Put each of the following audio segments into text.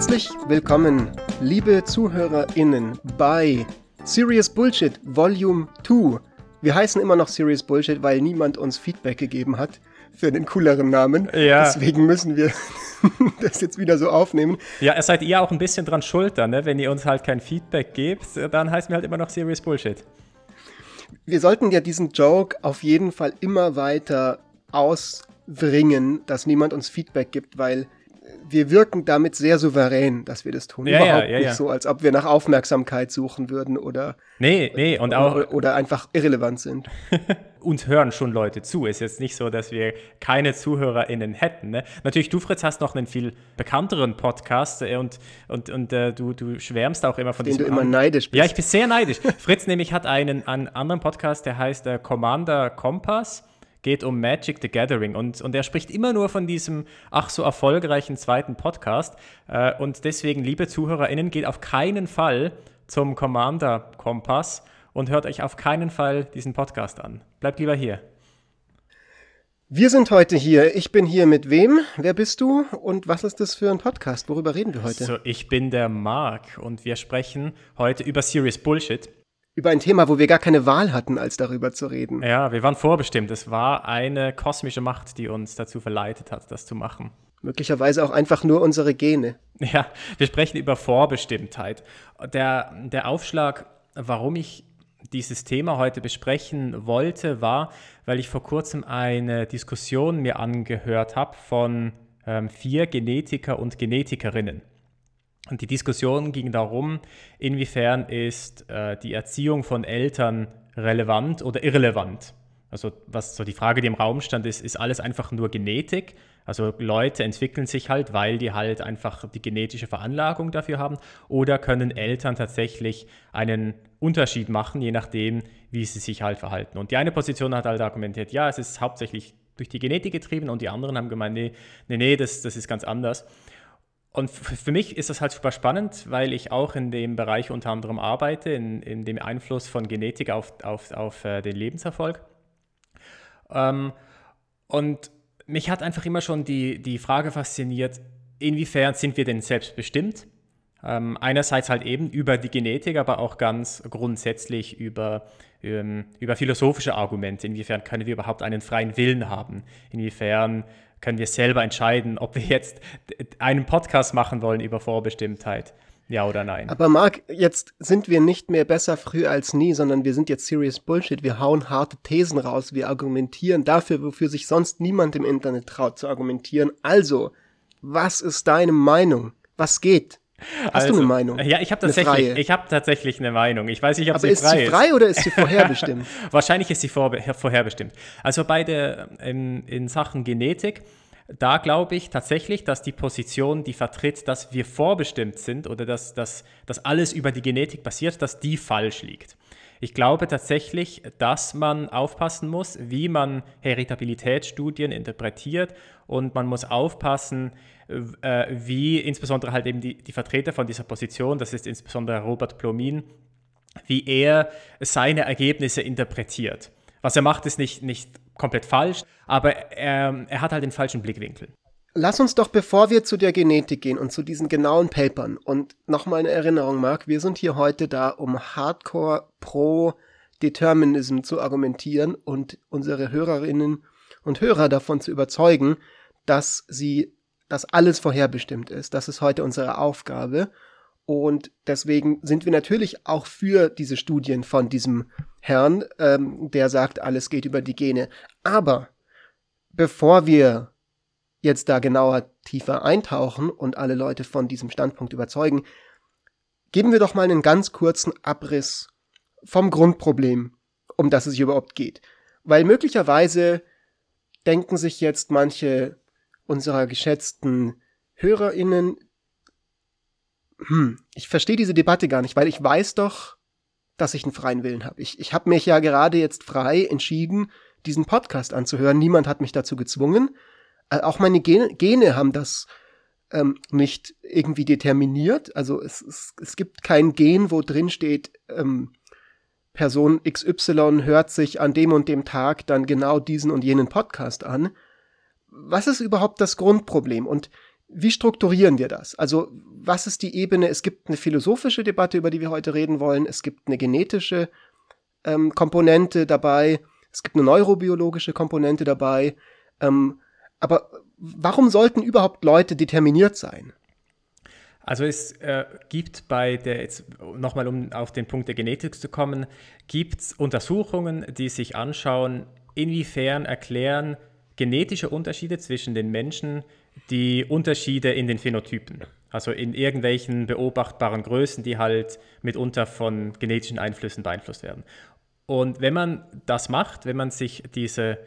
Herzlich willkommen, liebe ZuhörerInnen, bei Serious Bullshit Volume 2. Wir heißen immer noch Serious Bullshit, weil niemand uns Feedback gegeben hat für den cooleren Namen. Ja. Deswegen müssen wir das jetzt wieder so aufnehmen. Ja, es seid ihr auch ein bisschen dran schuld dann, ne? Wenn ihr uns halt kein Feedback gebt, dann heißen wir halt immer noch Serious Bullshit. Wir sollten ja diesen Joke auf jeden Fall immer weiter ausbringen, dass niemand uns Feedback gibt, weil wir wirken damit sehr souverän, dass wir das tun. Ja, Überhaupt ja, ja, nicht so, als ob wir nach Aufmerksamkeit suchen würden oder, Nee, nee, und auch oder, einfach irrelevant sind. uns hören schon Leute zu. Ist jetzt nicht so, dass wir keine ZuhörerInnen hätten. Ne? Natürlich, du, Fritz, hast noch einen viel bekannteren Podcast äh, und, und, und äh, du, du schwärmst auch immer von Den diesem du immer neidisch bist. Ja, ich bin sehr neidisch. Fritz nämlich hat einen, einen anderen Podcast, der heißt äh, Commander Kompass. Geht um Magic the Gathering und, und er spricht immer nur von diesem ach so erfolgreichen zweiten Podcast. Äh, und deswegen, liebe ZuhörerInnen, geht auf keinen Fall zum Commander Kompass und hört euch auf keinen Fall diesen Podcast an. Bleibt lieber hier. Wir sind heute hier. Ich bin hier mit wem? Wer bist du? Und was ist das für ein Podcast? Worüber reden wir heute? So, ich bin der Marc und wir sprechen heute über Serious Bullshit. Über ein Thema, wo wir gar keine Wahl hatten, als darüber zu reden. Ja, wir waren vorbestimmt. Es war eine kosmische Macht, die uns dazu verleitet hat, das zu machen. Möglicherweise auch einfach nur unsere Gene. Ja, wir sprechen über Vorbestimmtheit. Der, der Aufschlag, warum ich dieses Thema heute besprechen wollte, war, weil ich vor kurzem eine Diskussion mir angehört habe von ähm, vier Genetiker und Genetikerinnen. Und die Diskussion ging darum, inwiefern ist äh, die Erziehung von Eltern relevant oder irrelevant. Also was so die Frage, die im Raum stand, ist, ist alles einfach nur Genetik? Also Leute entwickeln sich halt, weil die halt einfach die genetische Veranlagung dafür haben. Oder können Eltern tatsächlich einen Unterschied machen, je nachdem, wie sie sich halt verhalten. Und die eine Position hat halt argumentiert, ja, es ist hauptsächlich durch die Genetik getrieben und die anderen haben gemeint, nee, nee, nee das, das ist ganz anders. Und für mich ist das halt super spannend, weil ich auch in dem Bereich unter anderem arbeite, in, in dem Einfluss von Genetik auf, auf, auf äh, den Lebenserfolg. Ähm, und mich hat einfach immer schon die, die Frage fasziniert, inwiefern sind wir denn selbstbestimmt? Ähm, einerseits halt eben über die Genetik, aber auch ganz grundsätzlich über, ähm, über philosophische Argumente. Inwiefern können wir überhaupt einen freien Willen haben? Inwiefern können wir selber entscheiden, ob wir jetzt einen Podcast machen wollen über Vorbestimmtheit? Ja oder nein? Aber Marc, jetzt sind wir nicht mehr besser früh als nie, sondern wir sind jetzt serious Bullshit. Wir hauen harte Thesen raus. Wir argumentieren dafür, wofür sich sonst niemand im Internet traut zu argumentieren. Also, was ist deine Meinung? Was geht? Hast du eine Meinung? Ja, ich habe tatsächlich, ich habe tatsächlich eine Meinung. Ich weiß nicht, ob Aber sie ist frei sie frei oder ist sie vorherbestimmt? Wahrscheinlich ist sie vorbe vorherbestimmt. Also bei der, in, in Sachen Genetik, da glaube ich tatsächlich, dass die Position, die vertritt, dass wir vorbestimmt sind oder dass, dass, dass alles über die Genetik basiert, dass die falsch liegt. Ich glaube tatsächlich, dass man aufpassen muss, wie man Heritabilitätsstudien interpretiert und man muss aufpassen, äh, wie insbesondere halt eben die, die Vertreter von dieser Position, das ist insbesondere Robert Plomin, wie er seine Ergebnisse interpretiert. Was er macht, ist nicht, nicht komplett falsch, aber er, er hat halt den falschen Blickwinkel. Lass uns doch, bevor wir zu der Genetik gehen und zu diesen genauen Papern und nochmal eine Erinnerung, Marc, wir sind hier heute da, um Hardcore pro Determinism zu argumentieren und unsere Hörerinnen und Hörer davon zu überzeugen, dass sie, dass alles vorherbestimmt ist. Das ist heute unsere Aufgabe. Und deswegen sind wir natürlich auch für diese Studien von diesem Herrn, ähm, der sagt, alles geht über die Gene. Aber bevor wir jetzt da genauer tiefer eintauchen und alle Leute von diesem Standpunkt überzeugen, geben wir doch mal einen ganz kurzen Abriss vom Grundproblem, um das es hier überhaupt geht. Weil möglicherweise denken sich jetzt manche unserer geschätzten HörerInnen, hm, ich verstehe diese Debatte gar nicht, weil ich weiß doch, dass ich einen freien Willen habe. Ich, ich habe mich ja gerade jetzt frei entschieden, diesen Podcast anzuhören. Niemand hat mich dazu gezwungen. Äh, auch meine Gene, haben das ähm, nicht irgendwie determiniert. Also es, es, es gibt kein Gen, wo drin steht, ähm, Person XY hört sich an dem und dem Tag dann genau diesen und jenen Podcast an. Was ist überhaupt das Grundproblem? Und wie strukturieren wir das? Also, was ist die Ebene? Es gibt eine philosophische Debatte, über die wir heute reden wollen. Es gibt eine genetische ähm, Komponente dabei. Es gibt eine neurobiologische Komponente dabei. Ähm, aber warum sollten überhaupt Leute determiniert sein? Also es äh, gibt bei der, jetzt nochmal um auf den Punkt der Genetik zu kommen, gibt es Untersuchungen, die sich anschauen, inwiefern erklären genetische Unterschiede zwischen den Menschen die Unterschiede in den Phänotypen. Also in irgendwelchen beobachtbaren Größen, die halt mitunter von genetischen Einflüssen beeinflusst werden. Und wenn man das macht, wenn man sich diese,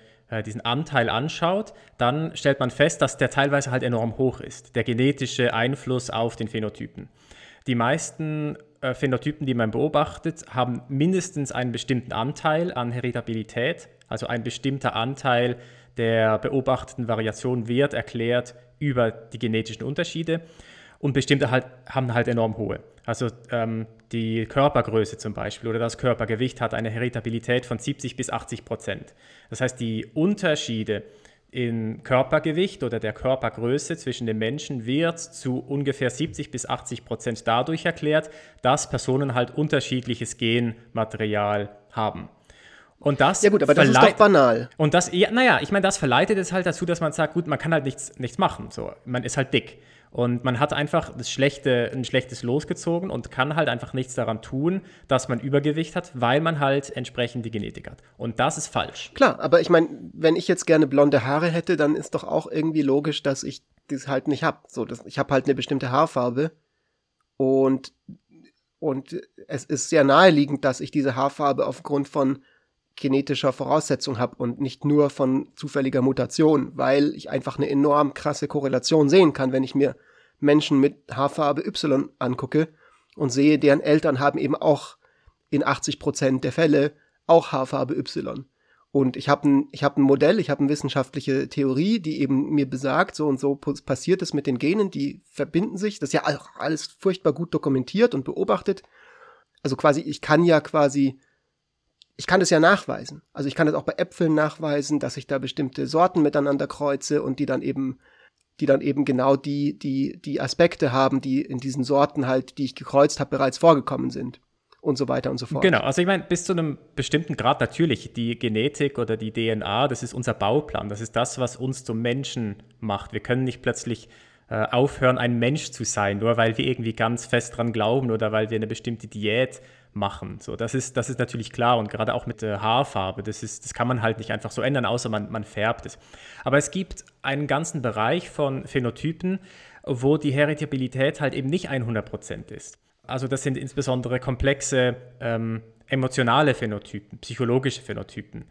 diesen Anteil anschaut, dann stellt man fest, dass der teilweise halt enorm hoch ist, der genetische Einfluss auf den Phänotypen. Die meisten äh, Phänotypen, die man beobachtet, haben mindestens einen bestimmten Anteil an Heritabilität, also ein bestimmter Anteil der beobachteten Variation wird erklärt über die genetischen Unterschiede und bestimmte halt, haben halt enorm hohe. Also ähm, die Körpergröße zum Beispiel oder das Körpergewicht hat eine Heritabilität von 70 bis 80 Prozent. Das heißt, die Unterschiede in Körpergewicht oder der Körpergröße zwischen den Menschen wird zu ungefähr 70 bis 80 Prozent dadurch erklärt, dass Personen halt unterschiedliches Genmaterial haben. Und das ja gut, aber das ist doch banal. Und das, ja, naja, ich meine, das verleitet es halt dazu, dass man sagt, gut, man kann halt nichts, nichts machen. So, man ist halt dick. Und man hat einfach das schlechte, ein schlechtes Los gezogen und kann halt einfach nichts daran tun, dass man Übergewicht hat, weil man halt entsprechend die Genetik hat. Und das ist falsch. Klar, aber ich meine, wenn ich jetzt gerne blonde Haare hätte, dann ist doch auch irgendwie logisch, dass ich das halt nicht habe. So, ich habe halt eine bestimmte Haarfarbe und, und es ist sehr naheliegend, dass ich diese Haarfarbe aufgrund von genetischer Voraussetzung habe und nicht nur von zufälliger Mutation, weil ich einfach eine enorm krasse Korrelation sehen kann, wenn ich mir Menschen mit Haarfarbe Y angucke und sehe, deren Eltern haben eben auch in 80 Prozent der Fälle auch Haarfarbe Y. Und ich habe ein, hab ein Modell, ich habe eine wissenschaftliche Theorie, die eben mir besagt, so und so passiert es mit den Genen, die verbinden sich. Das ist ja alles furchtbar gut dokumentiert und beobachtet. Also quasi, ich kann ja quasi ich kann das ja nachweisen. Also ich kann das auch bei Äpfeln nachweisen, dass ich da bestimmte Sorten miteinander kreuze und die dann eben, die dann eben genau die, die, die Aspekte haben, die in diesen Sorten halt, die ich gekreuzt habe, bereits vorgekommen sind. Und so weiter und so fort. Genau, also ich meine, bis zu einem bestimmten Grad natürlich, die Genetik oder die DNA, das ist unser Bauplan, das ist das, was uns zum Menschen macht. Wir können nicht plötzlich äh, aufhören, ein Mensch zu sein, nur weil wir irgendwie ganz fest dran glauben oder weil wir eine bestimmte Diät machen. So, das ist, das ist natürlich klar und gerade auch mit der Haarfarbe, das, ist, das kann man halt nicht einfach so ändern, außer man, man färbt es. Aber es gibt einen ganzen Bereich von Phänotypen, wo die Heritabilität halt eben nicht 100% ist. Also das sind insbesondere komplexe ähm, emotionale Phänotypen, psychologische Phänotypen.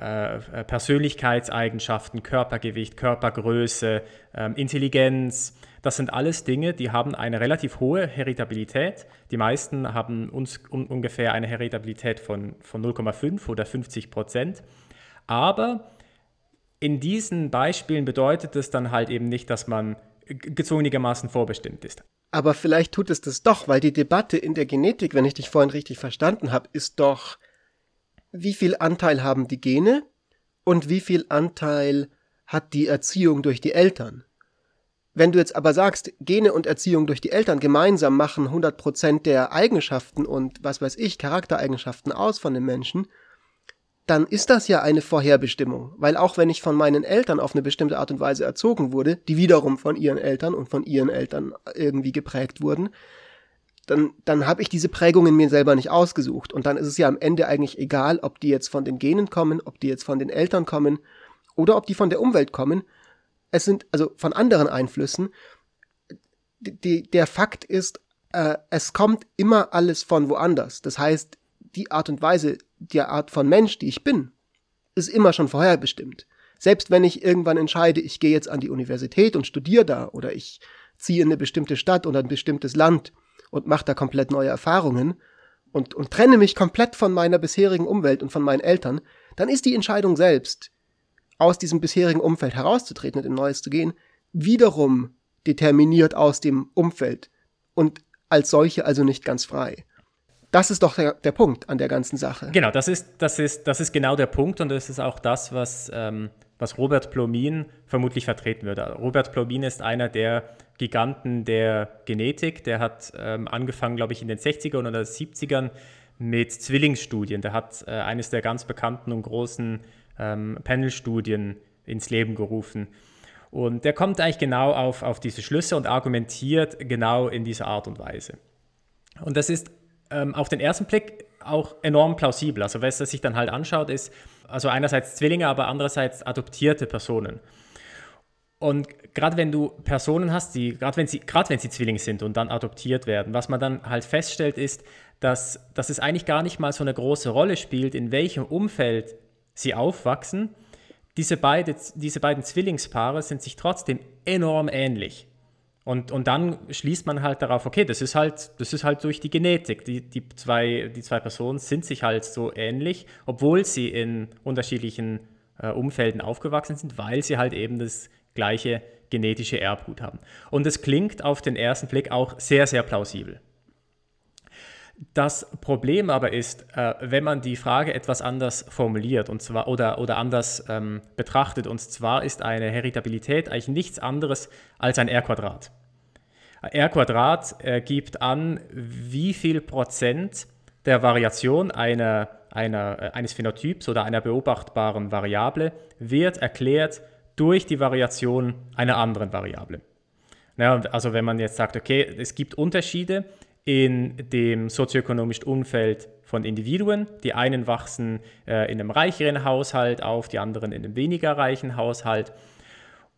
Äh, äh Persönlichkeitseigenschaften, Körpergewicht, Körpergröße, äh, Intelligenz, das sind alles Dinge, die haben eine relativ hohe Heritabilität. Die meisten haben uns un ungefähr eine Heritabilität von, von 0,5 oder 50 Prozent. Aber in diesen Beispielen bedeutet es dann halt eben nicht, dass man gezwungenermaßen vorbestimmt ist. Aber vielleicht tut es das doch, weil die Debatte in der Genetik, wenn ich dich vorhin richtig verstanden habe, ist doch, wie viel Anteil haben die Gene und wie viel Anteil hat die Erziehung durch die Eltern? Wenn du jetzt aber sagst, Gene und Erziehung durch die Eltern gemeinsam machen 100% der Eigenschaften und was weiß ich, Charaktereigenschaften aus von dem Menschen, dann ist das ja eine Vorherbestimmung. Weil auch wenn ich von meinen Eltern auf eine bestimmte Art und Weise erzogen wurde, die wiederum von ihren Eltern und von ihren Eltern irgendwie geprägt wurden, dann, dann habe ich diese Prägungen mir selber nicht ausgesucht. Und dann ist es ja am Ende eigentlich egal, ob die jetzt von den Genen kommen, ob die jetzt von den Eltern kommen oder ob die von der Umwelt kommen, es sind also von anderen Einflüssen. Die, der Fakt ist, äh, es kommt immer alles von woanders. Das heißt, die Art und Weise, die Art von Mensch, die ich bin, ist immer schon vorherbestimmt. Selbst wenn ich irgendwann entscheide, ich gehe jetzt an die Universität und studiere da oder ich ziehe in eine bestimmte Stadt oder ein bestimmtes Land und mache da komplett neue Erfahrungen und, und trenne mich komplett von meiner bisherigen Umwelt und von meinen Eltern, dann ist die Entscheidung selbst, aus diesem bisherigen Umfeld herauszutreten und in Neues zu gehen, wiederum determiniert aus dem Umfeld und als solche also nicht ganz frei. Das ist doch der, der Punkt an der ganzen Sache. Genau, das ist, das, ist, das ist genau der Punkt und das ist auch das, was ähm, was Robert Plomin vermutlich vertreten würde. Robert Plomin ist einer der Giganten der Genetik. Der hat ähm, angefangen, glaube ich, in den 60ern oder 70ern mit Zwillingsstudien. Der hat äh, eines der ganz bekannten und großen ähm, Panel-Studien ins Leben gerufen. Und der kommt eigentlich genau auf, auf diese Schlüsse und argumentiert genau in dieser Art und Weise. Und das ist ähm, auf den ersten Blick auch enorm plausibel. Also was er sich dann halt anschaut, ist also einerseits Zwillinge, aber andererseits adoptierte Personen. Und gerade wenn du Personen hast, die, gerade wenn sie, gerade wenn sie Zwillinge sind und dann adoptiert werden, was man dann halt feststellt, ist, dass, dass es eigentlich gar nicht mal so eine große Rolle spielt, in welchem Umfeld sie aufwachsen. Diese, beide, diese beiden Zwillingspaare sind sich trotzdem enorm ähnlich. Und, und dann schließt man halt darauf, okay, das ist halt, das ist halt durch die Genetik. Die, die, zwei, die zwei Personen sind sich halt so ähnlich, obwohl sie in unterschiedlichen äh, Umfelden aufgewachsen sind, weil sie halt eben das gleiche genetische Erbgut haben. Und es klingt auf den ersten Blick auch sehr, sehr plausibel. Das Problem aber ist, äh, wenn man die Frage etwas anders formuliert und zwar oder, oder anders ähm, betrachtet, und zwar ist eine Heritabilität eigentlich nichts anderes als ein R-Quadrat. R-Quadrat äh, gibt an, wie viel Prozent der Variation einer, einer, äh, eines Phänotyps oder einer beobachtbaren Variable wird erklärt durch die Variation einer anderen Variable. Ja, also wenn man jetzt sagt, okay, es gibt Unterschiede in dem sozioökonomischen Umfeld von Individuen. Die einen wachsen äh, in einem reicheren Haushalt auf, die anderen in einem weniger reichen Haushalt.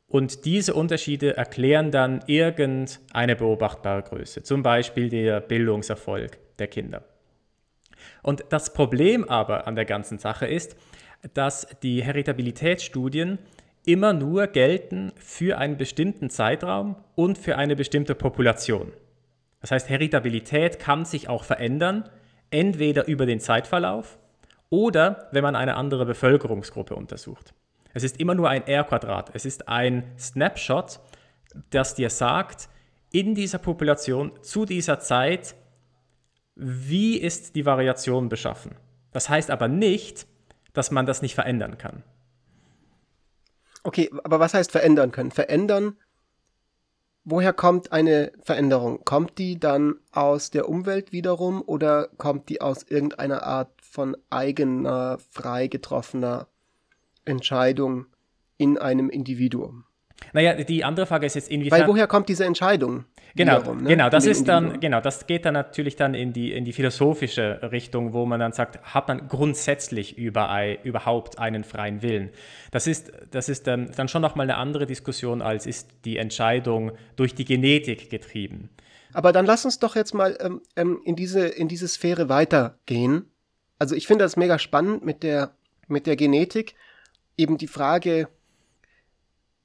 Und diese Unterschiede erklären dann irgendeine beobachtbare Größe, zum Beispiel der Bildungserfolg der Kinder. Und das Problem aber an der ganzen Sache ist, dass die Heritabilitätsstudien immer nur gelten für einen bestimmten Zeitraum und für eine bestimmte Population. Das heißt, Heritabilität kann sich auch verändern, entweder über den Zeitverlauf oder wenn man eine andere Bevölkerungsgruppe untersucht. Es ist immer nur ein R-Quadrat. Es ist ein Snapshot, das dir sagt, in dieser Population zu dieser Zeit, wie ist die Variation beschaffen. Das heißt aber nicht, dass man das nicht verändern kann. Okay, aber was heißt verändern können? Verändern woher kommt eine Veränderung? Kommt die dann aus der Umwelt wiederum oder kommt die aus irgendeiner Art von eigener, frei getroffener Entscheidung in einem Individuum? Naja, die andere Frage ist jetzt inwiefern. Weil woher kommt diese Entscheidung? Genau, wiederum, ne? genau, das ist dann, genau, das geht dann natürlich dann in die, in die philosophische Richtung, wo man dann sagt, hat man grundsätzlich überall, überhaupt einen freien Willen? Das ist, das ist ähm, dann schon nochmal eine andere Diskussion, als ist die Entscheidung durch die Genetik getrieben. Aber dann lass uns doch jetzt mal ähm, ähm in, diese, in diese Sphäre weitergehen. Also ich finde das mega spannend mit der, mit der Genetik. Eben die Frage,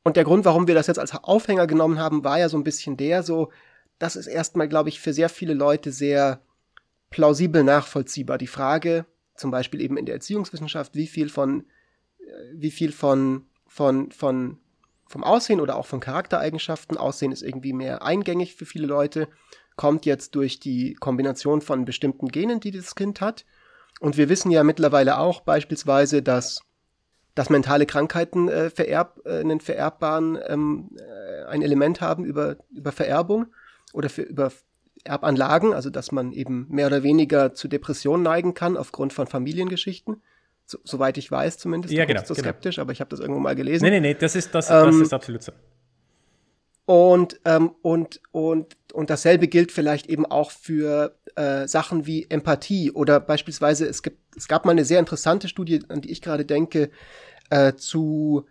und der Grund, warum wir das jetzt als Aufhänger genommen haben, war ja so ein bisschen der, so, das ist erstmal, glaube ich, für sehr viele Leute sehr plausibel nachvollziehbar. Die Frage, zum Beispiel eben in der Erziehungswissenschaft, wie viel von, äh, wie viel von, von, von, vom Aussehen oder auch von Charaktereigenschaften, Aussehen ist irgendwie mehr eingängig für viele Leute, kommt jetzt durch die Kombination von bestimmten Genen, die das Kind hat. Und wir wissen ja mittlerweile auch beispielsweise, dass dass mentale Krankheiten äh, vererb, äh, einen vererbbaren ähm, äh, ein Element haben über, über Vererbung oder für, über Erbanlagen, also dass man eben mehr oder weniger zu Depressionen neigen kann aufgrund von Familiengeschichten. So, soweit ich weiß zumindest. Ja, genau. So genau. skeptisch, aber ich habe das irgendwo mal gelesen. Nee, nee, nee, das ist, das, ähm, das ist absolut so. Und, ähm, und, und, und dasselbe gilt vielleicht eben auch für äh, Sachen wie Empathie oder beispielsweise, es, gibt, es gab mal eine sehr interessante Studie, an die ich gerade denke, äh, zu,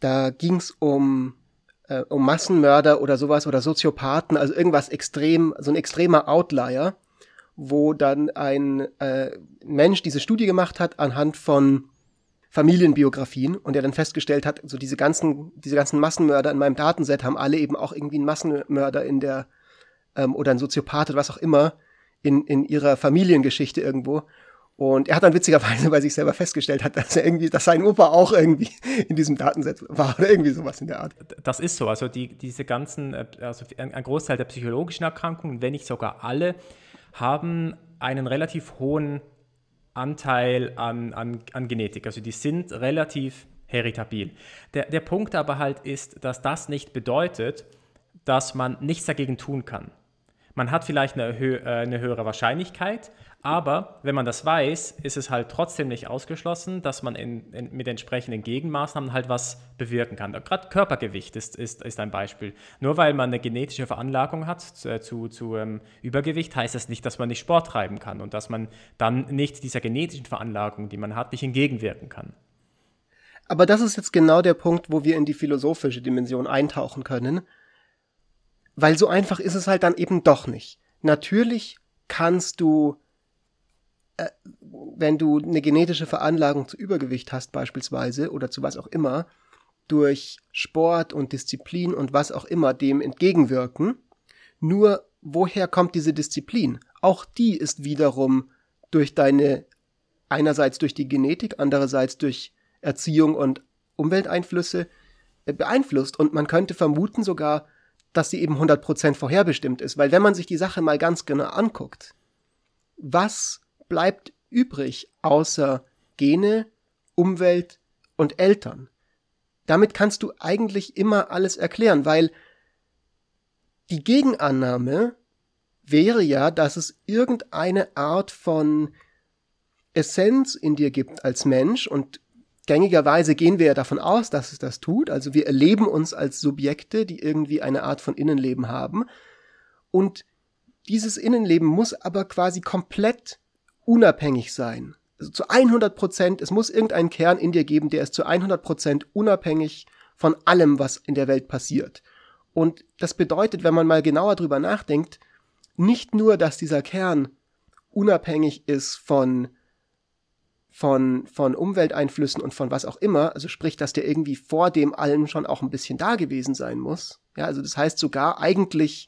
da ging es um, äh, um Massenmörder oder sowas oder Soziopathen, also irgendwas extrem, so ein extremer Outlier, wo dann ein äh, Mensch diese Studie gemacht hat anhand von Familienbiografien und der dann festgestellt hat, so diese ganzen, diese ganzen Massenmörder in meinem Datenset haben alle eben auch irgendwie einen Massenmörder in der ähm, oder ein Soziopath oder was auch immer in, in ihrer Familiengeschichte irgendwo. Und er hat dann witzigerweise bei sich selber festgestellt hat, dass er irgendwie, dass sein Opa auch irgendwie in diesem Datenset war oder irgendwie sowas in der Art. Das ist so. Also die, diese ganzen, äh, also ein Großteil der psychologischen Erkrankungen, wenn nicht sogar alle, haben einen relativ hohen Anteil an, an, an Genetik. Also die sind relativ heritabil. Der, der Punkt aber halt ist, dass das nicht bedeutet, dass man nichts dagegen tun kann. Man hat vielleicht eine, hö äh, eine höhere Wahrscheinlichkeit, aber wenn man das weiß, ist es halt trotzdem nicht ausgeschlossen, dass man in, in, mit entsprechenden Gegenmaßnahmen halt was bewirken kann. Gerade Körpergewicht ist, ist, ist ein Beispiel. Nur weil man eine genetische Veranlagung hat zu, zu, zu ähm, Übergewicht, heißt das nicht, dass man nicht Sport treiben kann und dass man dann nicht dieser genetischen Veranlagung, die man hat, nicht entgegenwirken kann. Aber das ist jetzt genau der Punkt, wo wir in die philosophische Dimension eintauchen können. Weil so einfach ist es halt dann eben doch nicht. Natürlich kannst du äh, wenn du eine genetische Veranlagung zu Übergewicht hast beispielsweise oder zu was auch immer, durch Sport und Disziplin und was auch immer dem entgegenwirken. Nur woher kommt diese Disziplin? Auch die ist wiederum durch deine, einerseits durch die Genetik, andererseits durch Erziehung und Umwelteinflüsse äh, beeinflusst. Und man könnte vermuten sogar, dass sie eben 100% vorherbestimmt ist. Weil wenn man sich die Sache mal ganz genau anguckt, was bleibt übrig außer Gene, Umwelt und Eltern? Damit kannst du eigentlich immer alles erklären, weil die Gegenannahme wäre ja, dass es irgendeine Art von Essenz in dir gibt als Mensch und gängigerweise gehen wir ja davon aus, dass es das tut. Also wir erleben uns als Subjekte, die irgendwie eine Art von Innenleben haben. Und dieses Innenleben muss aber quasi komplett unabhängig sein. Also zu 100 Prozent, es muss irgendeinen Kern in dir geben, der ist zu 100 Prozent unabhängig von allem, was in der Welt passiert. Und das bedeutet, wenn man mal genauer drüber nachdenkt, nicht nur, dass dieser Kern unabhängig ist von, von, von Umwelteinflüssen und von was auch immer, also sprich, dass der irgendwie vor dem allem schon auch ein bisschen da gewesen sein muss. Ja, also das heißt sogar eigentlich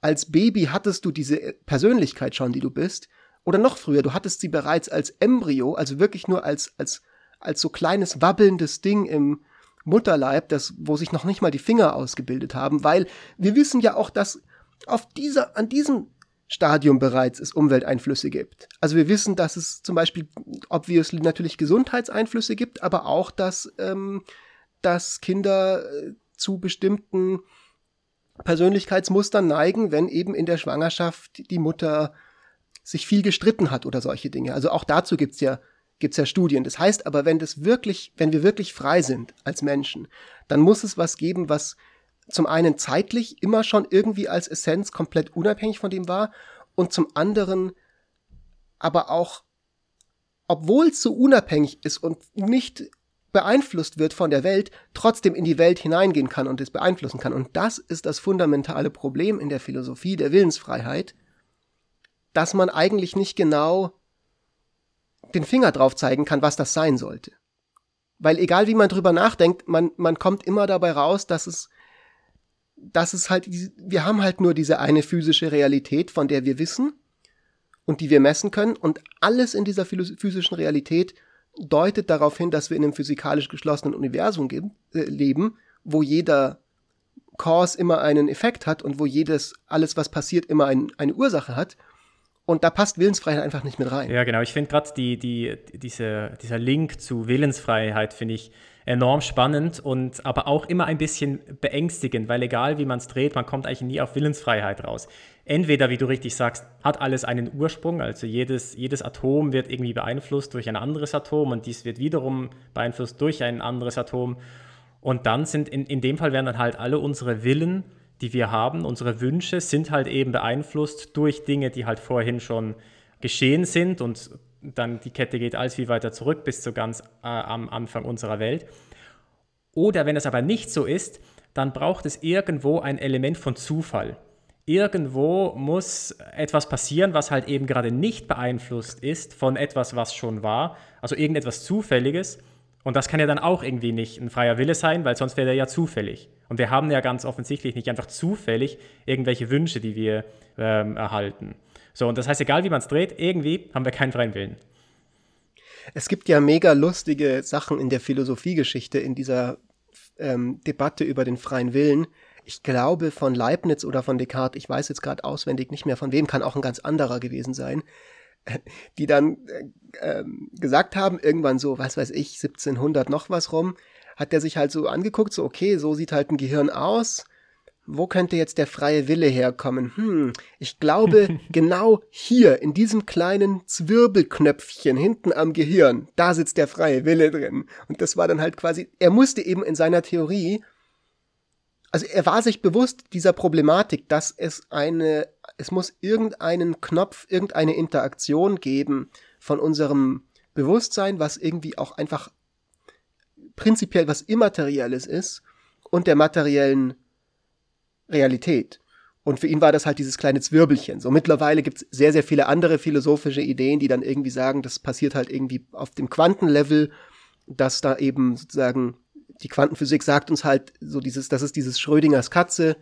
als Baby hattest du diese Persönlichkeit schon, die du bist, oder noch früher, du hattest sie bereits als Embryo, also wirklich nur als, als, als so kleines wabbelndes Ding im Mutterleib, das, wo sich noch nicht mal die Finger ausgebildet haben, weil wir wissen ja auch, dass auf dieser, an diesem Stadium bereits es Umwelteinflüsse gibt. Also wir wissen, dass es zum Beispiel obviously natürlich Gesundheitseinflüsse gibt, aber auch, dass, ähm, dass Kinder äh, zu bestimmten Persönlichkeitsmustern neigen, wenn eben in der Schwangerschaft die Mutter sich viel gestritten hat oder solche Dinge. Also auch dazu gibt's ja gibt's ja Studien. Das heißt aber, wenn das wirklich, wenn wir wirklich frei sind als Menschen, dann muss es was geben, was zum einen zeitlich immer schon irgendwie als Essenz komplett unabhängig von dem war und zum anderen aber auch, obwohl es so unabhängig ist und nicht beeinflusst wird von der Welt, trotzdem in die Welt hineingehen kann und es beeinflussen kann. Und das ist das fundamentale Problem in der Philosophie der Willensfreiheit, dass man eigentlich nicht genau den Finger drauf zeigen kann, was das sein sollte. Weil egal wie man drüber nachdenkt, man, man kommt immer dabei raus, dass es, dass es halt, wir haben halt nur diese eine physische Realität, von der wir wissen und die wir messen können und alles in dieser physischen Realität deutet darauf hin, dass wir in einem physikalisch geschlossenen Universum äh, leben, wo jeder Cause immer einen Effekt hat und wo jedes, alles was passiert, immer ein, eine Ursache hat. Und da passt Willensfreiheit einfach nicht mit rein. Ja, genau. Ich finde gerade die, die, diese, dieser Link zu Willensfreiheit, finde ich enorm spannend und aber auch immer ein bisschen beängstigend, weil egal wie man es dreht, man kommt eigentlich nie auf Willensfreiheit raus. Entweder, wie du richtig sagst, hat alles einen Ursprung, also jedes, jedes Atom wird irgendwie beeinflusst durch ein anderes Atom und dies wird wiederum beeinflusst durch ein anderes Atom. Und dann sind in, in dem Fall werden dann halt alle unsere Willen die wir haben, unsere Wünsche sind halt eben beeinflusst durch Dinge, die halt vorhin schon geschehen sind und dann die Kette geht alles viel weiter zurück bis zu ganz äh, am Anfang unserer Welt. Oder wenn es aber nicht so ist, dann braucht es irgendwo ein Element von Zufall. Irgendwo muss etwas passieren, was halt eben gerade nicht beeinflusst ist von etwas, was schon war, also irgendetwas Zufälliges. Und das kann ja dann auch irgendwie nicht ein freier Wille sein, weil sonst wäre er ja zufällig. Und wir haben ja ganz offensichtlich nicht einfach zufällig irgendwelche Wünsche, die wir ähm, erhalten. So, und das heißt, egal wie man es dreht, irgendwie haben wir keinen freien Willen. Es gibt ja mega lustige Sachen in der Philosophiegeschichte, in dieser ähm, Debatte über den freien Willen. Ich glaube von Leibniz oder von Descartes, ich weiß jetzt gerade auswendig nicht mehr von wem, kann auch ein ganz anderer gewesen sein. die dann äh, ähm, gesagt haben, irgendwann so, was weiß ich, 1700 noch was rum, hat er sich halt so angeguckt, so okay, so sieht halt ein Gehirn aus. Wo könnte jetzt der freie Wille herkommen? Hm, ich glaube, genau hier, in diesem kleinen Zwirbelknöpfchen hinten am Gehirn, da sitzt der freie Wille drin. Und das war dann halt quasi, er musste eben in seiner Theorie, also er war sich bewusst dieser Problematik, dass es eine, es muss irgendeinen Knopf, irgendeine Interaktion geben von unserem Bewusstsein, was irgendwie auch einfach prinzipiell was Immaterielles ist und der materiellen Realität. Und für ihn war das halt dieses kleine Zwirbelchen. So mittlerweile gibt es sehr, sehr viele andere philosophische Ideen, die dann irgendwie sagen, das passiert halt irgendwie auf dem Quantenlevel, dass da eben sozusagen die Quantenphysik sagt uns halt so dieses, das ist dieses Schrödingers Katze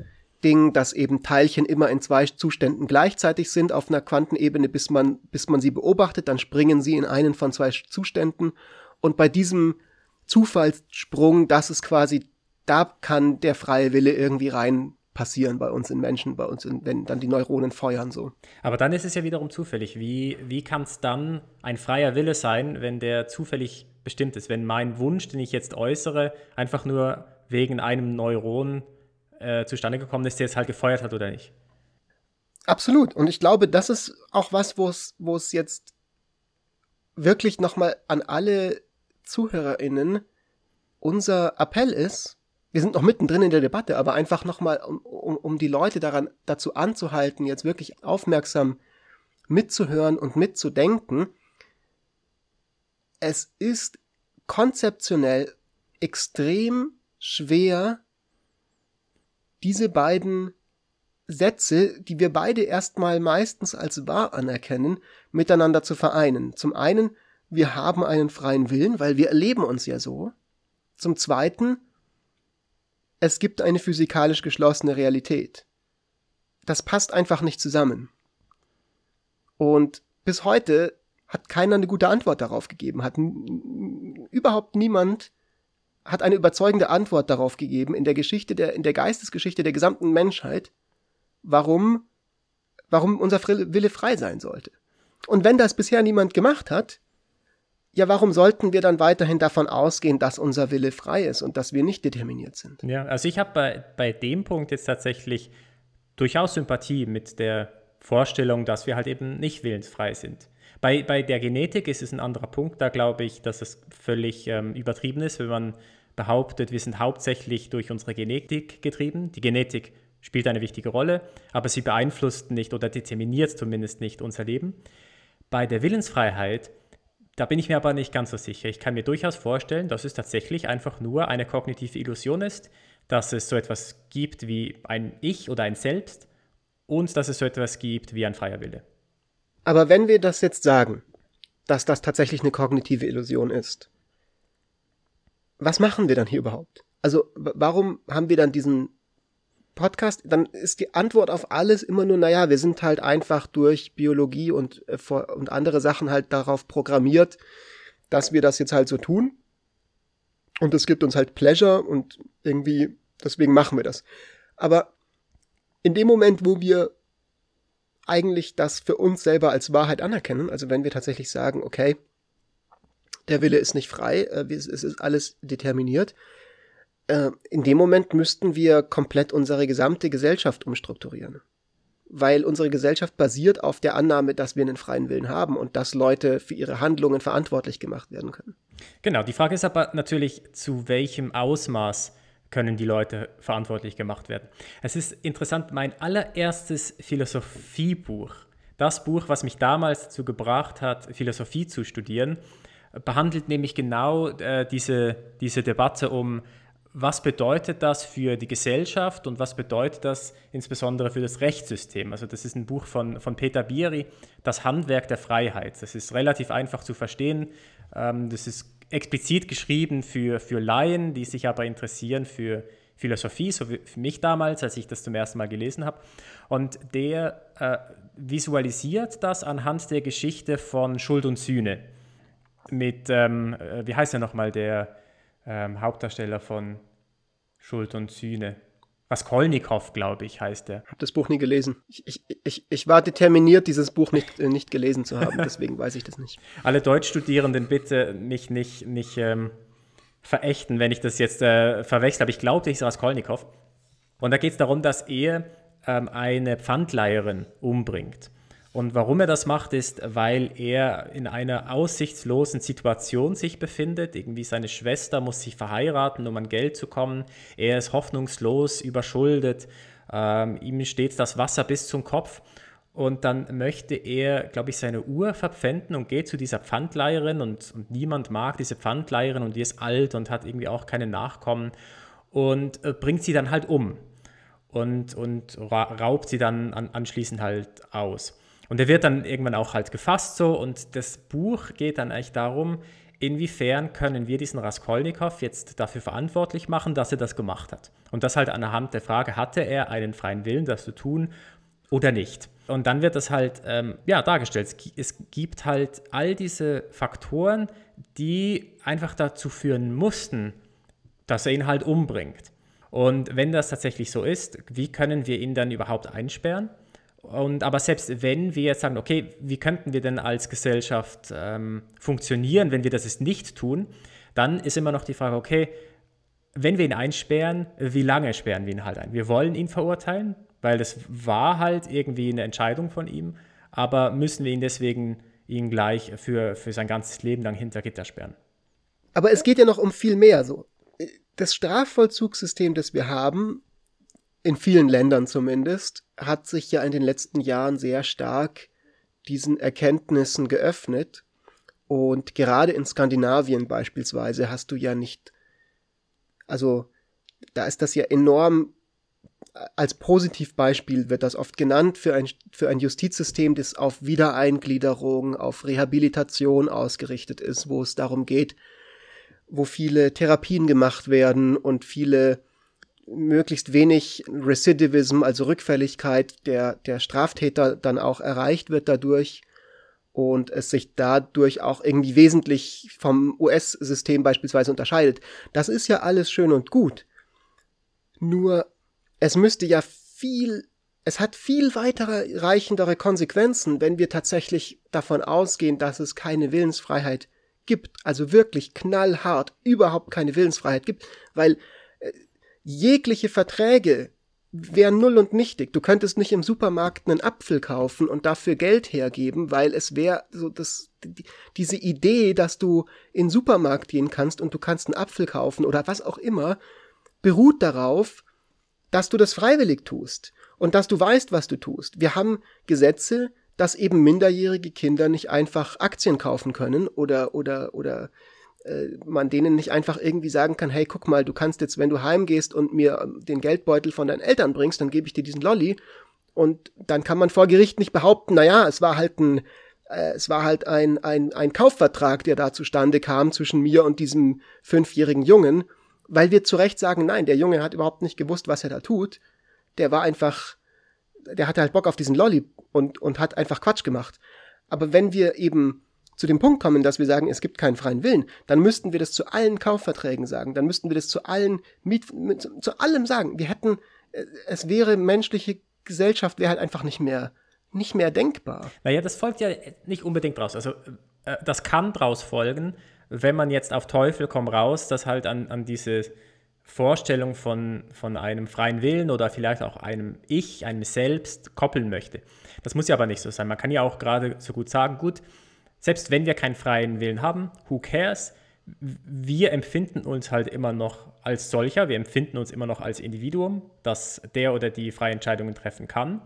Ding, dass eben Teilchen immer in zwei Zuständen gleichzeitig sind auf einer Quantenebene, bis man, bis man sie beobachtet, dann springen sie in einen von zwei Zuständen. Und bei diesem Zufallssprung, das ist quasi, da kann der freie Wille irgendwie rein passieren bei uns in Menschen, bei uns, in, wenn dann die Neuronen feuern so. Aber dann ist es ja wiederum zufällig. Wie, wie kann es dann ein freier Wille sein, wenn der zufällig bestimmt ist? Wenn mein Wunsch, den ich jetzt äußere, einfach nur wegen einem Neuron äh, zustande gekommen ist, der es halt gefeuert hat oder nicht? Absolut. Und ich glaube, das ist auch was, wo es jetzt wirklich nochmal an alle ZuhörerInnen unser Appell ist, wir sind noch mittendrin in der Debatte, aber einfach nochmal, um, um, um die Leute daran, dazu anzuhalten, jetzt wirklich aufmerksam mitzuhören und mitzudenken. Es ist konzeptionell extrem schwer, diese beiden Sätze, die wir beide erstmal meistens als wahr anerkennen, miteinander zu vereinen. Zum einen wir haben einen freien Willen, weil wir erleben uns ja so. Zum Zweiten, es gibt eine physikalisch geschlossene Realität. Das passt einfach nicht zusammen. Und bis heute hat keiner eine gute Antwort darauf gegeben, hat überhaupt niemand hat eine überzeugende Antwort darauf gegeben in der Geschichte der in der Geistesgeschichte der gesamten Menschheit, warum warum unser Wille frei sein sollte. Und wenn das bisher niemand gemacht hat, ja, warum sollten wir dann weiterhin davon ausgehen, dass unser Wille frei ist und dass wir nicht determiniert sind? Ja, also ich habe bei, bei dem Punkt jetzt tatsächlich durchaus Sympathie mit der Vorstellung, dass wir halt eben nicht willensfrei sind. Bei, bei der Genetik ist es ein anderer Punkt. Da glaube ich, dass es völlig ähm, übertrieben ist, wenn man behauptet, wir sind hauptsächlich durch unsere Genetik getrieben. Die Genetik spielt eine wichtige Rolle, aber sie beeinflusst nicht oder determiniert zumindest nicht unser Leben. Bei der Willensfreiheit da bin ich mir aber nicht ganz so sicher. Ich kann mir durchaus vorstellen, dass es tatsächlich einfach nur eine kognitive Illusion ist, dass es so etwas gibt wie ein Ich oder ein Selbst und dass es so etwas gibt wie ein freier Wille. Aber wenn wir das jetzt sagen, dass das tatsächlich eine kognitive Illusion ist, was machen wir dann hier überhaupt? Also warum haben wir dann diesen Podcast, dann ist die Antwort auf alles immer nur, naja, wir sind halt einfach durch Biologie und, äh, und andere Sachen halt darauf programmiert, dass wir das jetzt halt so tun. Und es gibt uns halt Pleasure und irgendwie, deswegen machen wir das. Aber in dem Moment, wo wir eigentlich das für uns selber als Wahrheit anerkennen, also wenn wir tatsächlich sagen, okay, der Wille ist nicht frei, äh, es ist alles determiniert, äh, in dem Moment müssten wir komplett unsere gesamte Gesellschaft umstrukturieren. Weil unsere Gesellschaft basiert auf der Annahme, dass wir einen freien Willen haben und dass Leute für ihre Handlungen verantwortlich gemacht werden können. Genau, die Frage ist aber natürlich, zu welchem Ausmaß können die Leute verantwortlich gemacht werden. Es ist interessant, mein allererstes Philosophiebuch, das Buch, was mich damals dazu gebracht hat, Philosophie zu studieren, behandelt nämlich genau äh, diese, diese Debatte um was bedeutet das für die Gesellschaft und was bedeutet das insbesondere für das Rechtssystem? Also das ist ein Buch von, von Peter Bieri, Das Handwerk der Freiheit. Das ist relativ einfach zu verstehen. Ähm, das ist explizit geschrieben für, für Laien, die sich aber interessieren für Philosophie, so wie für mich damals, als ich das zum ersten Mal gelesen habe. Und der äh, visualisiert das anhand der Geschichte von Schuld und Sühne. Mit, ähm, äh, wie heißt er nochmal, der ähm, Hauptdarsteller von Schuld und Sühne. Raskolnikow, glaube ich, heißt er. Ich habe das Buch nie gelesen. Ich, ich, ich, ich war determiniert, dieses Buch nicht, äh, nicht gelesen zu haben, deswegen weiß ich das nicht. Alle Deutschstudierenden bitte nicht, nicht, nicht ähm, verächten, wenn ich das jetzt äh, verwechsel, aber ich glaube, das ist Raskolnikow. Und da geht es darum, dass er ähm, eine Pfandleiherin umbringt. Und warum er das macht, ist, weil er in einer aussichtslosen Situation sich befindet. Irgendwie seine Schwester muss sich verheiraten, um an Geld zu kommen. Er ist hoffnungslos, überschuldet. Ähm, ihm steht das Wasser bis zum Kopf. Und dann möchte er, glaube ich, seine Uhr verpfänden und geht zu dieser Pfandleiherin und, und niemand mag diese Pfandleiherin und die ist alt und hat irgendwie auch keine Nachkommen und äh, bringt sie dann halt um und, und raubt sie dann an, anschließend halt aus. Und er wird dann irgendwann auch halt gefasst so und das Buch geht dann eigentlich darum, inwiefern können wir diesen Raskolnikow jetzt dafür verantwortlich machen, dass er das gemacht hat. Und das halt anhand der Frage, hatte er einen freien Willen, das zu tun oder nicht. Und dann wird das halt ähm, ja, dargestellt. Es gibt halt all diese Faktoren, die einfach dazu führen mussten, dass er ihn halt umbringt. Und wenn das tatsächlich so ist, wie können wir ihn dann überhaupt einsperren? Und aber selbst wenn wir jetzt sagen, okay, wie könnten wir denn als Gesellschaft ähm, funktionieren, wenn wir das jetzt nicht tun, dann ist immer noch die Frage, okay, wenn wir ihn einsperren, wie lange sperren wir ihn halt ein? Wir wollen ihn verurteilen, weil das war halt irgendwie eine Entscheidung von ihm, aber müssen wir ihn deswegen ihn gleich für, für sein ganzes Leben lang hinter Gitter sperren? Aber es geht ja noch um viel mehr so. Das Strafvollzugssystem, das wir haben, in vielen Ländern zumindest, hat sich ja in den letzten Jahren sehr stark diesen Erkenntnissen geöffnet. Und gerade in Skandinavien beispielsweise hast du ja nicht, also da ist das ja enorm, als Positivbeispiel wird das oft genannt für ein, für ein Justizsystem, das auf Wiedereingliederung, auf Rehabilitation ausgerichtet ist, wo es darum geht, wo viele Therapien gemacht werden und viele möglichst wenig Recidivism, also Rückfälligkeit der, der Straftäter dann auch erreicht wird dadurch und es sich dadurch auch irgendwie wesentlich vom US-System beispielsweise unterscheidet. Das ist ja alles schön und gut. Nur es müsste ja viel, es hat viel weitere reichendere Konsequenzen, wenn wir tatsächlich davon ausgehen, dass es keine Willensfreiheit gibt, also wirklich knallhart überhaupt keine Willensfreiheit gibt, weil jegliche Verträge wären null und nichtig. Du könntest nicht im Supermarkt einen Apfel kaufen und dafür Geld hergeben, weil es wäre so das, die, diese Idee, dass du in den Supermarkt gehen kannst und du kannst einen Apfel kaufen oder was auch immer, beruht darauf, dass du das freiwillig tust und dass du weißt, was du tust. Wir haben Gesetze, dass eben minderjährige Kinder nicht einfach Aktien kaufen können oder oder oder man denen nicht einfach irgendwie sagen kann, hey, guck mal, du kannst jetzt, wenn du heimgehst und mir ähm, den Geldbeutel von deinen Eltern bringst, dann gebe ich dir diesen Lolli. Und dann kann man vor Gericht nicht behaupten, naja, es war halt ein, äh, es war halt ein, ein, ein Kaufvertrag, der da zustande kam zwischen mir und diesem fünfjährigen Jungen, weil wir zu Recht sagen, nein, der Junge hat überhaupt nicht gewusst, was er da tut. Der war einfach, der hatte halt Bock auf diesen Lolli und, und hat einfach Quatsch gemacht. Aber wenn wir eben zu dem Punkt kommen, dass wir sagen, es gibt keinen freien Willen, dann müssten wir das zu allen Kaufverträgen sagen, dann müssten wir das zu allen Miet, zu, zu allem sagen. Wir hätten, äh, es wäre menschliche Gesellschaft wäre halt einfach nicht mehr, nicht mehr denkbar. Naja, das folgt ja nicht unbedingt draus. Also äh, das kann draus folgen, wenn man jetzt auf Teufel komm raus, das halt an, an diese Vorstellung von, von einem freien Willen oder vielleicht auch einem Ich, einem Selbst koppeln möchte. Das muss ja aber nicht so sein. Man kann ja auch gerade so gut sagen, gut, selbst wenn wir keinen freien Willen haben, who cares? Wir empfinden uns halt immer noch als solcher, wir empfinden uns immer noch als Individuum, das der oder die freie Entscheidungen treffen kann.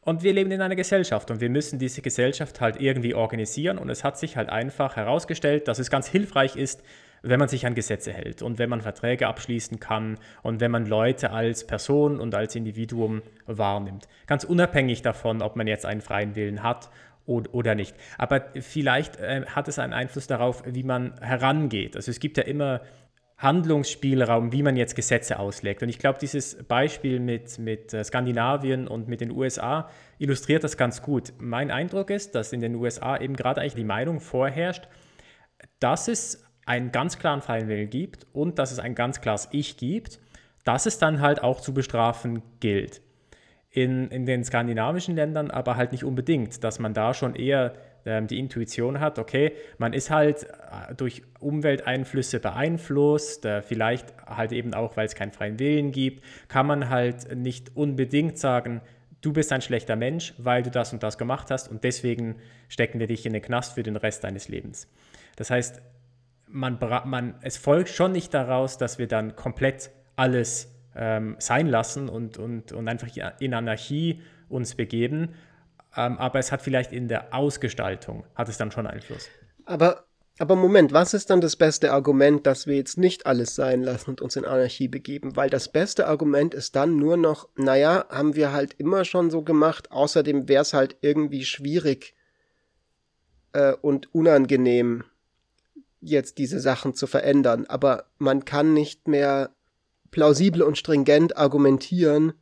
Und wir leben in einer Gesellschaft und wir müssen diese Gesellschaft halt irgendwie organisieren. Und es hat sich halt einfach herausgestellt, dass es ganz hilfreich ist, wenn man sich an Gesetze hält und wenn man Verträge abschließen kann und wenn man Leute als Person und als Individuum wahrnimmt. Ganz unabhängig davon, ob man jetzt einen freien Willen hat oder nicht. Aber vielleicht äh, hat es einen Einfluss darauf, wie man herangeht. Also es gibt ja immer Handlungsspielraum, wie man jetzt Gesetze auslegt. Und ich glaube, dieses Beispiel mit, mit äh, Skandinavien und mit den USA illustriert das ganz gut. Mein Eindruck ist, dass in den USA eben gerade eigentlich die Meinung vorherrscht, dass es einen ganz klaren freien Willen gibt und dass es ein ganz klares Ich gibt, dass es dann halt auch zu bestrafen gilt. In, in den skandinavischen Ländern aber halt nicht unbedingt, dass man da schon eher ähm, die Intuition hat, okay, man ist halt äh, durch Umwelteinflüsse beeinflusst, äh, vielleicht halt eben auch, weil es keinen freien Willen gibt, kann man halt nicht unbedingt sagen, du bist ein schlechter Mensch, weil du das und das gemacht hast und deswegen stecken wir dich in den Knast für den Rest deines Lebens. Das heißt, man, man, es folgt schon nicht daraus, dass wir dann komplett alles ähm, sein lassen und, und, und einfach in Anarchie uns begeben. Ähm, aber es hat vielleicht in der Ausgestaltung, hat es dann schon Einfluss. Aber, aber Moment, was ist dann das beste Argument, dass wir jetzt nicht alles sein lassen und uns in Anarchie begeben? Weil das beste Argument ist dann nur noch, naja, haben wir halt immer schon so gemacht, außerdem wäre es halt irgendwie schwierig äh, und unangenehm, jetzt diese Sachen zu verändern. Aber man kann nicht mehr plausibel und stringent argumentieren,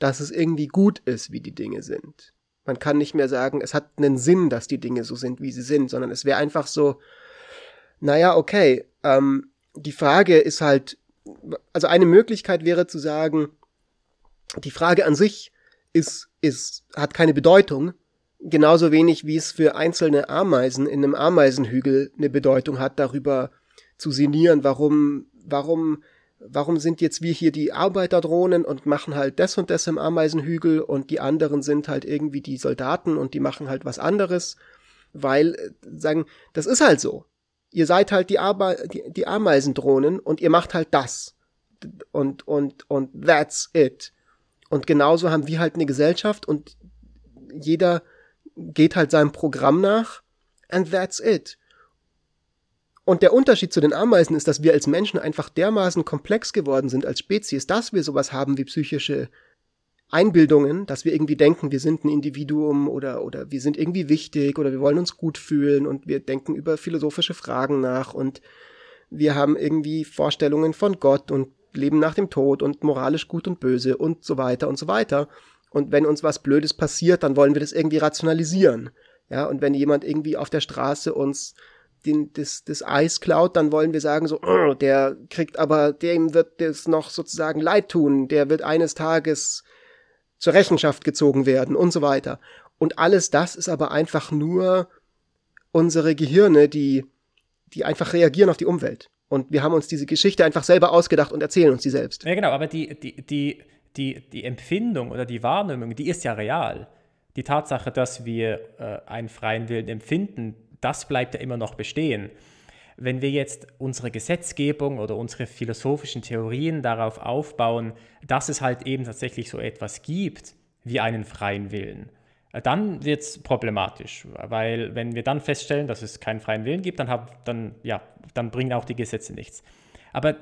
dass es irgendwie gut ist, wie die Dinge sind. Man kann nicht mehr sagen, es hat einen Sinn, dass die Dinge so sind, wie sie sind, sondern es wäre einfach so, naja, okay, ähm, die Frage ist halt, also eine Möglichkeit wäre zu sagen, die Frage an sich ist, ist, hat keine Bedeutung, genauso wenig wie es für einzelne Ameisen in einem Ameisenhügel eine Bedeutung hat, darüber zu sinnieren, warum, warum warum sind jetzt wir hier die Arbeiterdrohnen und machen halt das und das im Ameisenhügel und die anderen sind halt irgendwie die Soldaten und die machen halt was anderes, weil, äh, sagen, das ist halt so. Ihr seid halt die, Arbe die, die Ameisendrohnen und ihr macht halt das. Und, und, und that's it. Und genauso haben wir halt eine Gesellschaft und jeder geht halt seinem Programm nach and that's it. Und der Unterschied zu den Ameisen ist, dass wir als Menschen einfach dermaßen komplex geworden sind als Spezies, dass wir sowas haben wie psychische Einbildungen, dass wir irgendwie denken, wir sind ein Individuum oder, oder wir sind irgendwie wichtig oder wir wollen uns gut fühlen und wir denken über philosophische Fragen nach und wir haben irgendwie Vorstellungen von Gott und leben nach dem Tod und moralisch gut und böse und so weiter und so weiter. Und wenn uns was Blödes passiert, dann wollen wir das irgendwie rationalisieren. Ja, und wenn jemand irgendwie auf der Straße uns den, das, das Eis klaut, dann wollen wir sagen so, oh, der kriegt aber, dem wird das noch sozusagen leid tun, der wird eines Tages zur Rechenschaft gezogen werden und so weiter. Und alles das ist aber einfach nur unsere Gehirne, die, die einfach reagieren auf die Umwelt. Und wir haben uns diese Geschichte einfach selber ausgedacht und erzählen uns die selbst. Ja, genau, aber die, die, die, die, die Empfindung oder die Wahrnehmung, die ist ja real. Die Tatsache, dass wir äh, einen freien Willen empfinden, das bleibt ja immer noch bestehen. Wenn wir jetzt unsere Gesetzgebung oder unsere philosophischen Theorien darauf aufbauen, dass es halt eben tatsächlich so etwas gibt wie einen freien Willen, dann wird es problematisch, weil wenn wir dann feststellen, dass es keinen freien Willen gibt, dann, hab, dann, ja, dann bringen auch die Gesetze nichts. Aber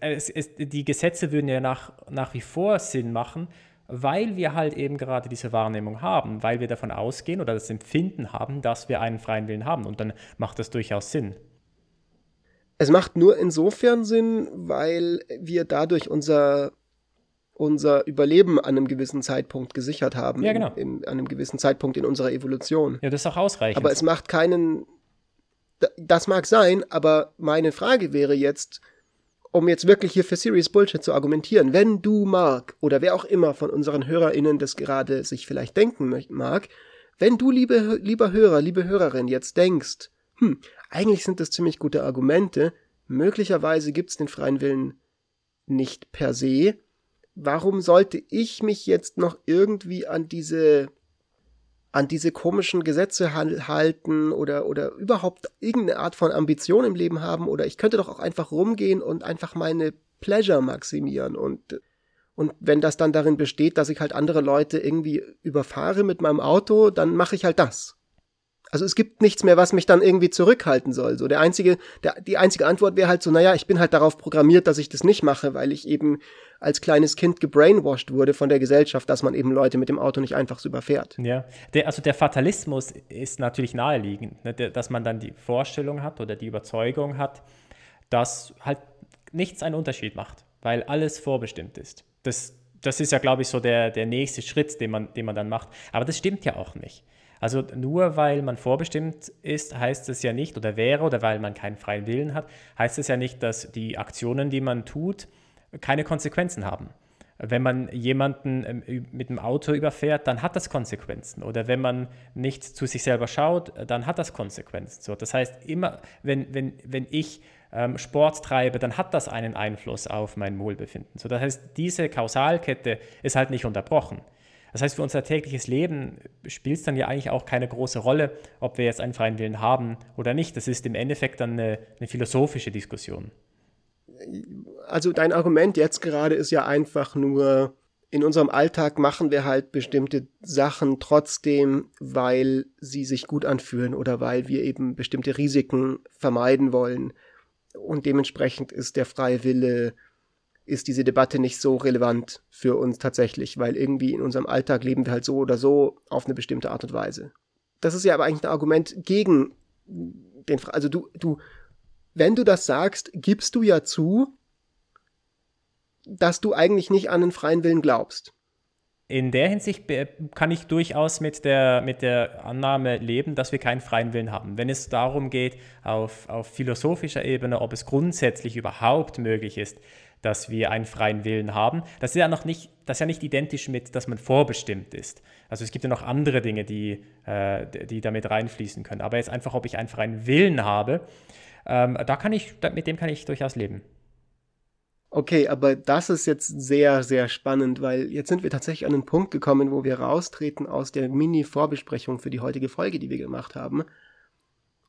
es, es, die Gesetze würden ja nach, nach wie vor Sinn machen, weil wir halt eben gerade diese Wahrnehmung haben, weil wir davon ausgehen oder das Empfinden haben, dass wir einen freien Willen haben. Und dann macht das durchaus Sinn. Es macht nur insofern Sinn, weil wir dadurch unser, unser Überleben an einem gewissen Zeitpunkt gesichert haben. Ja, genau. In, in, an einem gewissen Zeitpunkt in unserer Evolution. Ja, das ist auch ausreichend. Aber es macht keinen. Das mag sein, aber meine Frage wäre jetzt, um jetzt wirklich hier für Serious Bullshit zu argumentieren, wenn du, Mark, oder wer auch immer von unseren HörerInnen das gerade sich vielleicht denken mag, wenn du, liebe, lieber Hörer, liebe Hörerin, jetzt denkst, hm, eigentlich sind das ziemlich gute Argumente, möglicherweise gibt's den freien Willen nicht per se, warum sollte ich mich jetzt noch irgendwie an diese an diese komischen Gesetze halten oder, oder überhaupt irgendeine Art von Ambition im Leben haben oder ich könnte doch auch einfach rumgehen und einfach meine Pleasure maximieren und, und wenn das dann darin besteht, dass ich halt andere Leute irgendwie überfahre mit meinem Auto, dann mache ich halt das. Also es gibt nichts mehr, was mich dann irgendwie zurückhalten soll. So der einzige, der, die einzige Antwort wäre halt so, naja, ich bin halt darauf programmiert, dass ich das nicht mache, weil ich eben als kleines Kind gebrainwashed wurde von der Gesellschaft, dass man eben Leute mit dem Auto nicht einfach so überfährt. Ja, der, also der Fatalismus ist natürlich naheliegend, ne, dass man dann die Vorstellung hat oder die Überzeugung hat, dass halt nichts einen Unterschied macht, weil alles vorbestimmt ist. Das, das ist ja, glaube ich, so der, der nächste Schritt, den man, den man dann macht. Aber das stimmt ja auch nicht. Also nur weil man vorbestimmt ist, heißt es ja nicht, oder wäre, oder weil man keinen freien Willen hat, heißt es ja nicht, dass die Aktionen, die man tut, keine Konsequenzen haben. Wenn man jemanden ähm, mit dem Auto überfährt, dann hat das Konsequenzen. Oder wenn man nicht zu sich selber schaut, dann hat das Konsequenzen. So, das heißt, immer, wenn, wenn, wenn ich ähm, Sport treibe, dann hat das einen Einfluss auf mein Wohlbefinden. So, das heißt, diese Kausalkette ist halt nicht unterbrochen. Das heißt, für unser tägliches Leben spielt es dann ja eigentlich auch keine große Rolle, ob wir jetzt einen freien Willen haben oder nicht. Das ist im Endeffekt dann eine, eine philosophische Diskussion also dein Argument jetzt gerade ist ja einfach nur, in unserem Alltag machen wir halt bestimmte Sachen trotzdem, weil sie sich gut anfühlen oder weil wir eben bestimmte Risiken vermeiden wollen. Und dementsprechend ist der freie Wille, ist diese Debatte nicht so relevant für uns tatsächlich, weil irgendwie in unserem Alltag leben wir halt so oder so auf eine bestimmte Art und Weise. Das ist ja aber eigentlich ein Argument gegen den, also du, du wenn du das sagst, gibst du ja zu, dass du eigentlich nicht an den freien Willen glaubst. In der Hinsicht kann ich durchaus mit der, mit der Annahme leben, dass wir keinen freien Willen haben. Wenn es darum geht, auf, auf philosophischer Ebene, ob es grundsätzlich überhaupt möglich ist, dass wir einen freien Willen haben, das ist ja noch nicht, das ist ja nicht identisch mit, dass man vorbestimmt ist. Also es gibt ja noch andere Dinge, die, äh, die damit reinfließen können. Aber jetzt einfach, ob ich einen freien Willen habe, ähm, da kann ich, mit dem kann ich durchaus leben. Okay, aber das ist jetzt sehr, sehr spannend, weil jetzt sind wir tatsächlich an einen Punkt gekommen, wo wir raustreten aus der Mini-Vorbesprechung für die heutige Folge, die wir gemacht haben.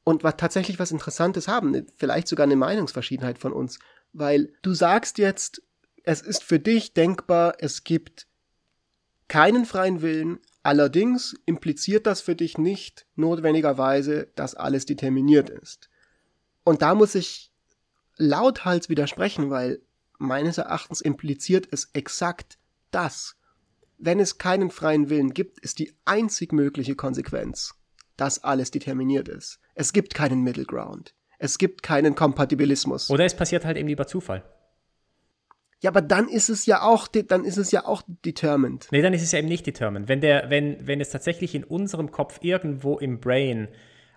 Und was tatsächlich was Interessantes haben, vielleicht sogar eine Meinungsverschiedenheit von uns, weil du sagst jetzt, es ist für dich denkbar, es gibt keinen freien Willen, allerdings impliziert das für dich nicht notwendigerweise, dass alles determiniert ist. Und da muss ich lauthals widersprechen, weil meines Erachtens impliziert es exakt das. Wenn es keinen freien Willen gibt, ist die einzig mögliche Konsequenz, dass alles determiniert ist. Es gibt keinen Middle Ground. Es gibt keinen Kompatibilismus. Oder es passiert halt eben lieber Zufall. Ja, aber dann ist es ja auch, dann ist es ja auch determined. Nee, dann ist es ja eben nicht determined. Wenn der, wenn, wenn es tatsächlich in unserem Kopf irgendwo im Brain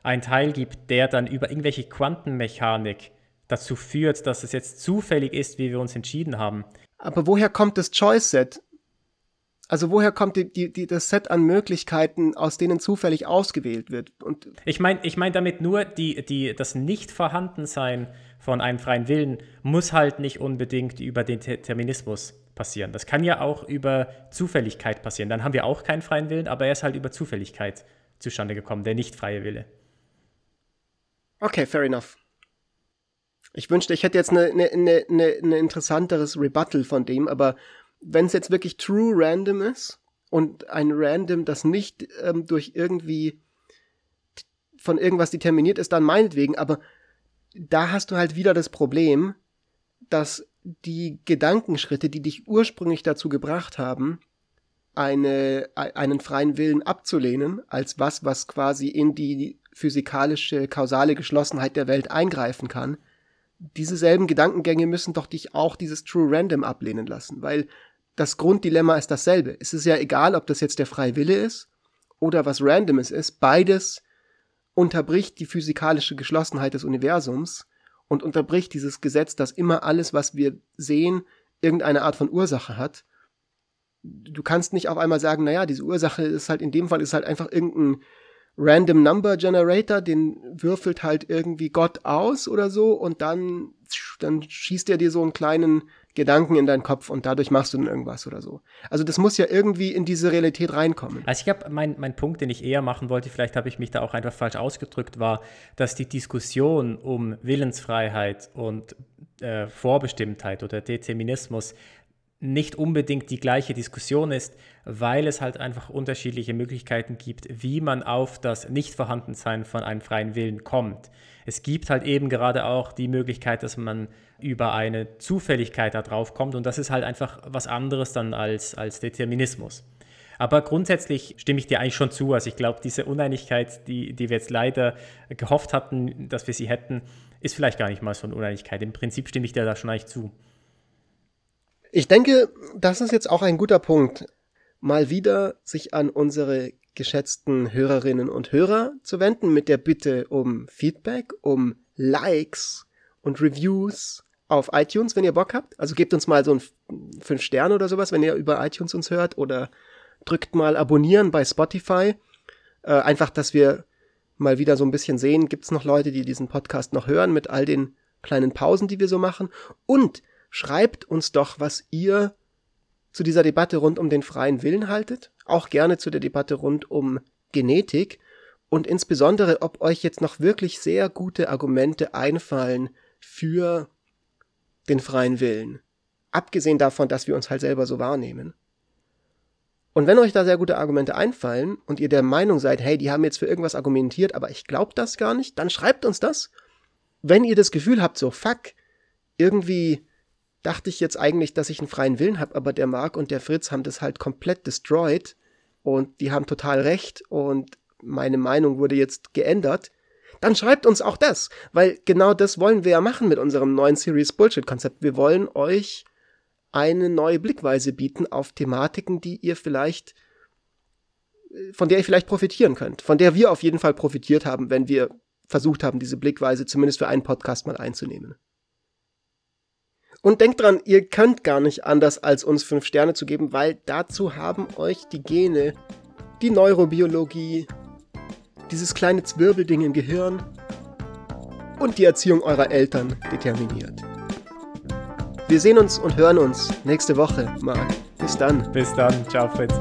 ein Teil gibt, der dann über irgendwelche Quantenmechanik dazu führt, dass es jetzt zufällig ist, wie wir uns entschieden haben. Aber woher kommt das Choice-Set? Also woher kommt die, die, die, das Set an Möglichkeiten, aus denen zufällig ausgewählt wird? Und ich meine ich mein damit nur, die, die, das Nicht-Vorhandensein von einem freien Willen muss halt nicht unbedingt über den Determinismus passieren. Das kann ja auch über Zufälligkeit passieren. Dann haben wir auch keinen freien Willen, aber er ist halt über Zufälligkeit zustande gekommen, der nicht freie Wille. Okay, fair enough. Ich wünschte, ich hätte jetzt eine, eine, eine, eine interessanteres Rebuttal von dem, aber wenn es jetzt wirklich true random ist und ein Random, das nicht ähm, durch irgendwie von irgendwas determiniert ist, dann meinetwegen, aber da hast du halt wieder das Problem, dass die Gedankenschritte, die dich ursprünglich dazu gebracht haben, eine, einen freien Willen abzulehnen, als was, was quasi in die physikalische, kausale Geschlossenheit der Welt eingreifen kann, diese selben Gedankengänge müssen doch dich auch dieses True Random ablehnen lassen, weil das Grunddilemma ist dasselbe. Es ist ja egal, ob das jetzt der freie Wille ist oder was Randomes ist, beides unterbricht die physikalische Geschlossenheit des Universums und unterbricht dieses Gesetz, dass immer alles, was wir sehen, irgendeine Art von Ursache hat. Du kannst nicht auf einmal sagen, naja, diese Ursache ist halt in dem Fall ist halt einfach irgendein Random Number Generator, den würfelt halt irgendwie Gott aus oder so und dann, dann schießt er dir so einen kleinen Gedanken in deinen Kopf und dadurch machst du dann irgendwas oder so. Also das muss ja irgendwie in diese Realität reinkommen. Also ich habe mein, mein Punkt, den ich eher machen wollte, vielleicht habe ich mich da auch einfach falsch ausgedrückt, war, dass die Diskussion um Willensfreiheit und äh, Vorbestimmtheit oder Determinismus nicht unbedingt die gleiche Diskussion ist, weil es halt einfach unterschiedliche Möglichkeiten gibt, wie man auf das Nichtvorhandensein von einem freien Willen kommt. Es gibt halt eben gerade auch die Möglichkeit, dass man über eine Zufälligkeit da drauf kommt und das ist halt einfach was anderes dann als, als Determinismus. Aber grundsätzlich stimme ich dir eigentlich schon zu. Also ich glaube, diese Uneinigkeit, die, die wir jetzt leider gehofft hatten, dass wir sie hätten, ist vielleicht gar nicht mal so eine Uneinigkeit. Im Prinzip stimme ich dir da schon eigentlich zu. Ich denke, das ist jetzt auch ein guter Punkt, mal wieder sich an unsere geschätzten Hörerinnen und Hörer zu wenden mit der Bitte um Feedback, um Likes und Reviews auf iTunes, wenn ihr Bock habt. Also gebt uns mal so ein 5 Sterne oder sowas, wenn ihr über iTunes uns hört oder drückt mal abonnieren bei Spotify. Äh, einfach, dass wir mal wieder so ein bisschen sehen, gibt es noch Leute, die diesen Podcast noch hören mit all den kleinen Pausen, die wir so machen. Und schreibt uns doch, was ihr zu dieser Debatte rund um den freien Willen haltet. Auch gerne zu der Debatte rund um Genetik. Und insbesondere, ob euch jetzt noch wirklich sehr gute Argumente einfallen für den freien Willen. Abgesehen davon, dass wir uns halt selber so wahrnehmen. Und wenn euch da sehr gute Argumente einfallen und ihr der Meinung seid, hey, die haben jetzt für irgendwas argumentiert, aber ich glaube das gar nicht, dann schreibt uns das. Wenn ihr das Gefühl habt, so fuck, irgendwie dachte ich jetzt eigentlich, dass ich einen freien Willen habe, aber der Marc und der Fritz haben das halt komplett destroyed und die haben total recht und meine Meinung wurde jetzt geändert, dann schreibt uns auch das, weil genau das wollen wir ja machen mit unserem neuen Series Bullshit Konzept. Wir wollen euch eine neue Blickweise bieten auf Thematiken, die ihr vielleicht, von der ihr vielleicht profitieren könnt, von der wir auf jeden Fall profitiert haben, wenn wir versucht haben, diese Blickweise zumindest für einen Podcast mal einzunehmen. Und denkt dran, ihr könnt gar nicht anders, als uns fünf Sterne zu geben, weil dazu haben euch die Gene, die Neurobiologie, dieses kleine Zwirbelding im Gehirn und die Erziehung eurer Eltern determiniert. Wir sehen uns und hören uns nächste Woche, Marc. Bis dann. Bis dann. Ciao, Fritz.